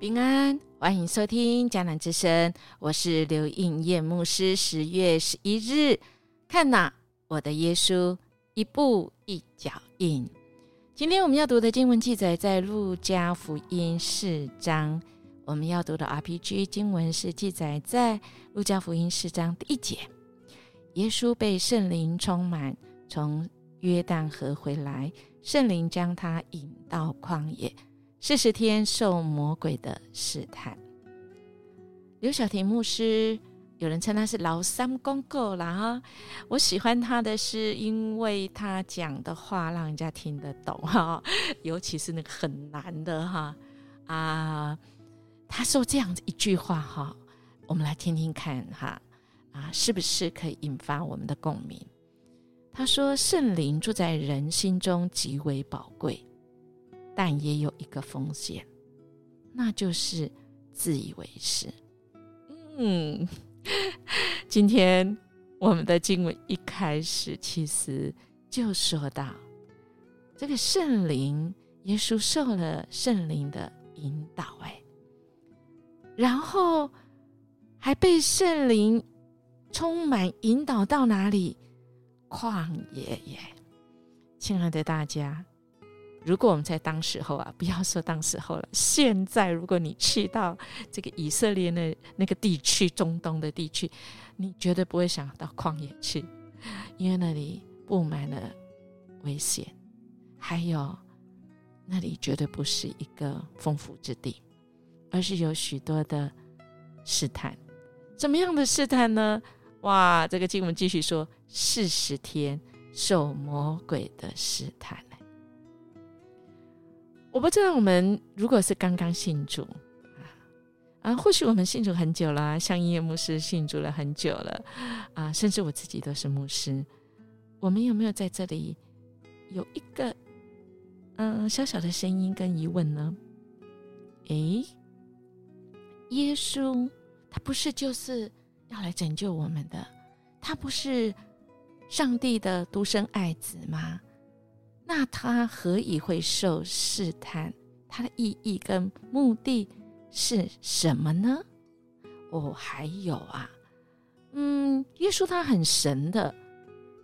平安，欢迎收听迦南之声，我是刘应叶牧师。十月十一日，看呐，我的耶稣一步一脚印。今天我们要读的经文记载在路加福音四章，我们要读的 RPG 经文是记载在路加福音四章第一节。耶稣被圣灵充满，从约旦河回来，圣灵将他引到旷野。四十天受魔鬼的试探。刘小婷牧师，有人称他是老三公公啦哈。我喜欢他的是，因为他讲的话让人家听得懂哈，尤其是那个很难的哈啊。他说这样子一句话哈，我们来听听看哈啊，是不是可以引发我们的共鸣？他说：“圣灵住在人心中极为宝贵。”但也有一个风险，那就是自以为是。嗯，今天我们的经文一开始其实就说到，这个圣灵，耶稣受了圣灵的引导，哎，然后还被圣灵充满引导到哪里？旷野耶！亲爱的大家。如果我们在 当时候啊，不要说当时候了，现在如果你去到这个以色列那那个地区，中东的地区，你绝对不会想到旷野去，因为那里布满了危险，还有那里绝对不是一个丰富之地，而是有许多的试探。怎么样的试探呢？哇，这个经文继续说，四十天受魔鬼的试探。我不知道我们如果是刚刚信主啊啊，或许我们信主很久了，像音乐牧师信主了很久了啊，甚至我自己都是牧师。我们有没有在这里有一个嗯小小的声音跟疑问呢？诶，耶稣他不是就是要来拯救我们的，他不是上帝的独生爱子吗？那他何以会受试探？他的意义跟目的是什么呢？哦，还有啊，嗯，耶稣他很神的，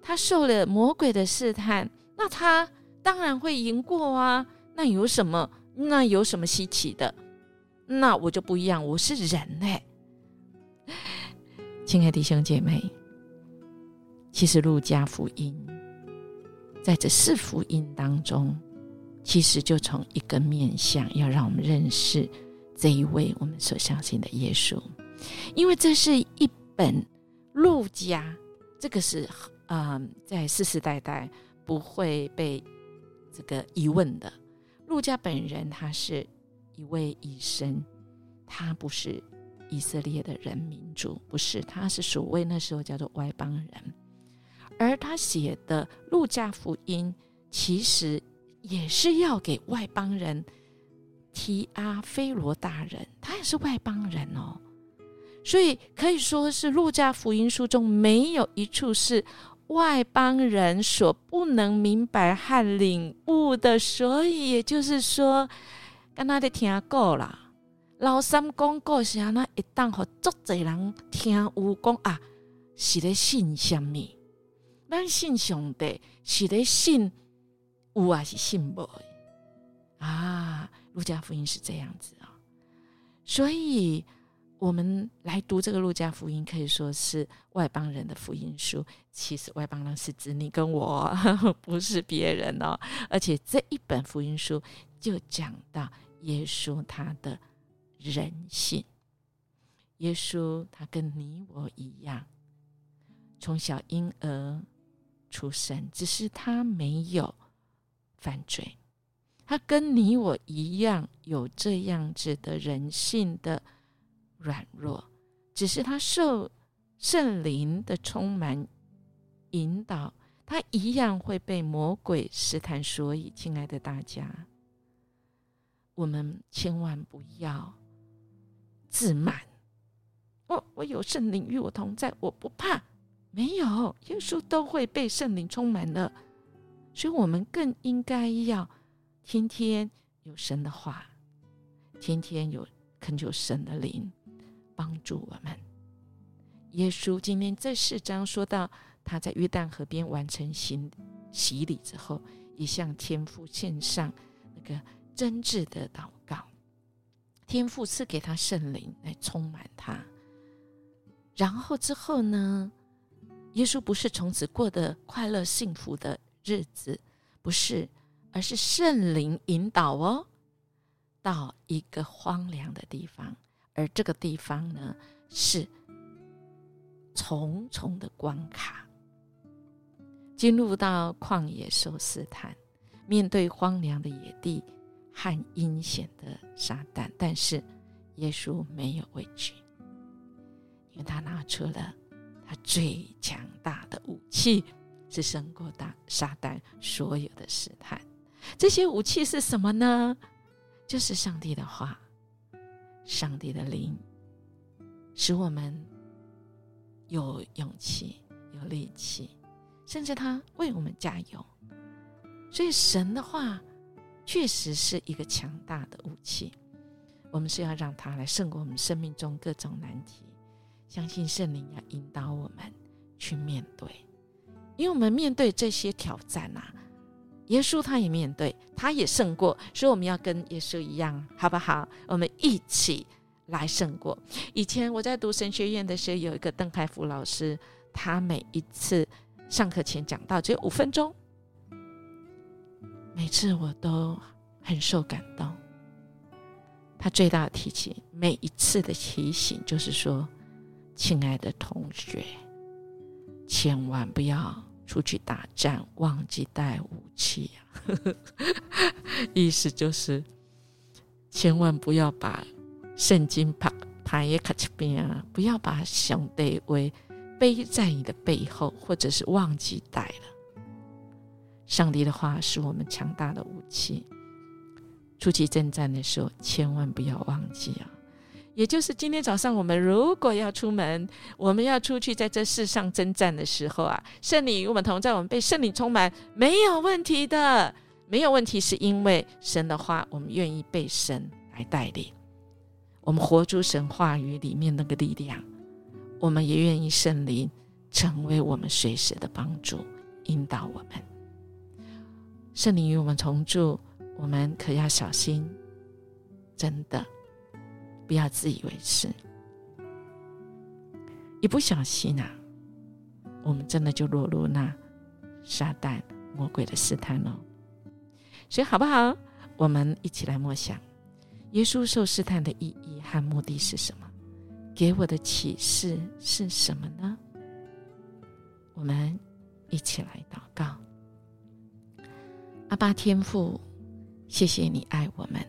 他受了魔鬼的试探，那他当然会赢过啊。那有什么？那有什么稀奇的？那我就不一样，我是人嘞。亲爱的弟兄姐妹，其实路加福音。在这四福音当中，其实就从一个面相，要让我们认识这一位我们所相信的耶稣，因为这是一本路加，这个是啊，在世世代代不会被这个疑问的。路加本人他是一位医生，他不是以色列的人民族，不是，他是所谓那时候叫做外邦人。而他写的《路加福音》，其实也是要给外邦人提阿非罗大人，他也是外邦人哦，所以可以说是《路加福音》书中没有一处是外邦人所不能明白和领悟的。所以也就是说，跟他的听过了，老三讲故事啊，那一旦和足侪人听有讲啊，是咧信什么？咱信上帝是咧信有还是信无？啊，路加福音是这样子啊，所以我们来读这个路加福音，可以说是外邦人的福音书。其实外邦人是指你跟我，不是别人哦。而且这一本福音书就讲到耶稣他的人性，耶稣他跟你我一样，从小婴儿。出生，只是他没有犯罪，他跟你我一样有这样子的人性的软弱，只是他受圣灵的充满引导，他一样会被魔鬼试探。所以，亲爱的大家，我们千万不要自满。我我有圣灵与我同在，我不怕。没有，耶稣都会被圣灵充满了，所以我们更应该要天天有神的话，天天有恳求神的灵帮助我们。耶稣今天这四章说到，他在约旦河边完成行洗礼之后，也向天父献上那个真挚的祷告。天父赐给他圣灵来充满他，然后之后呢，耶稣不是从此过得快乐幸福的日子，不是，而是圣灵引导哦，到一个荒凉的地方，而这个地方呢是重重的关卡，进入到旷野受试探，面对荒凉的野地。和阴险的撒旦，但是耶稣没有畏惧，因为他拿出了他最强大的武器，是胜过大撒旦所有的试探。这些武器是什么呢？就是上帝的话，上帝的灵，使我们有勇气、有力气，甚至他为我们加油。所以神的话。确实是一个强大的武器，我们是要让它来胜过我们生命中各种难题。相信圣灵要引导我们去面对，因为我们面对这些挑战啊，耶稣他也面对，他也胜过，所以我们要跟耶稣一样，好不好？我们一起来胜过。以前我在读神学院的时候，有一个邓开福老师，他每一次上课前讲到只有五分钟。每次我都很受感动。他最大的提醒，每一次的提醒就是说：“亲爱的同学，千万不要出去打仗，忘记带武器啊！” 意思就是，千万不要把圣经拍拍也卡这边啊，不要把兄弟为背在你的背后，或者是忘记带了。上帝的话是我们强大的武器。出去征战的时候，千万不要忘记啊！也就是今天早上，我们如果要出门，我们要出去在这世上征战的时候啊，圣灵与我们同在，我们被圣灵充满，没有问题的，没有问题，是因为神的话，我们愿意被神来带领，我们活出神话语里面那个力量，我们也愿意圣灵成为我们随时的帮助，引导我们。圣灵与我们同住，我们可要小心，真的不要自以为是。一不小心啊，我们真的就落入那撒旦魔鬼的试探了。所以好不好？我们一起来默想，耶稣受试探的意义和目的是什么？给我的启示是什么呢？我们一起来祷告。阿爸天父，谢谢你爱我们，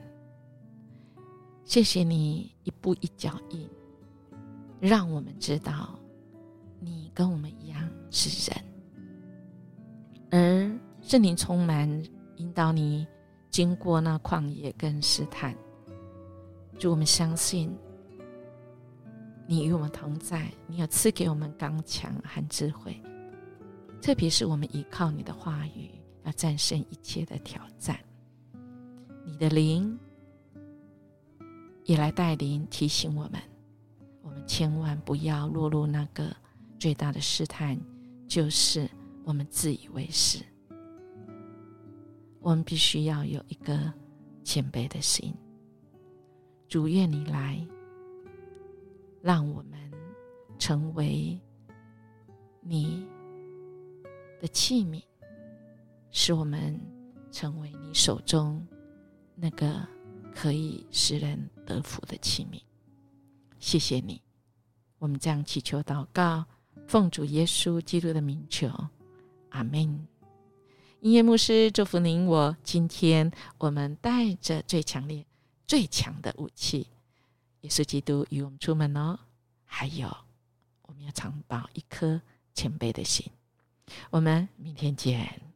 谢谢你一步一脚印，让我们知道你跟我们一样是人，而圣灵充满引导你经过那旷野跟试探，祝我们相信你与我们同在，你要赐给我们刚强和智慧，特别是我们依靠你的话语。要战胜一切的挑战，你的灵也来带领提醒我们，我们千万不要落入那个最大的试探，就是我们自以为是。我们必须要有一个谦卑的心，主愿你来，让我们成为你的器皿。使我们成为你手中那个可以使人得福的器皿。谢谢你，我们这样祈求祷告，奉主耶稣基督的名求，阿门。音乐牧师祝福您。我今天我们带着最强烈、最强的武器——耶稣基督与我们出门哦。还有，我们要常保一颗谦卑的心。我们明天见。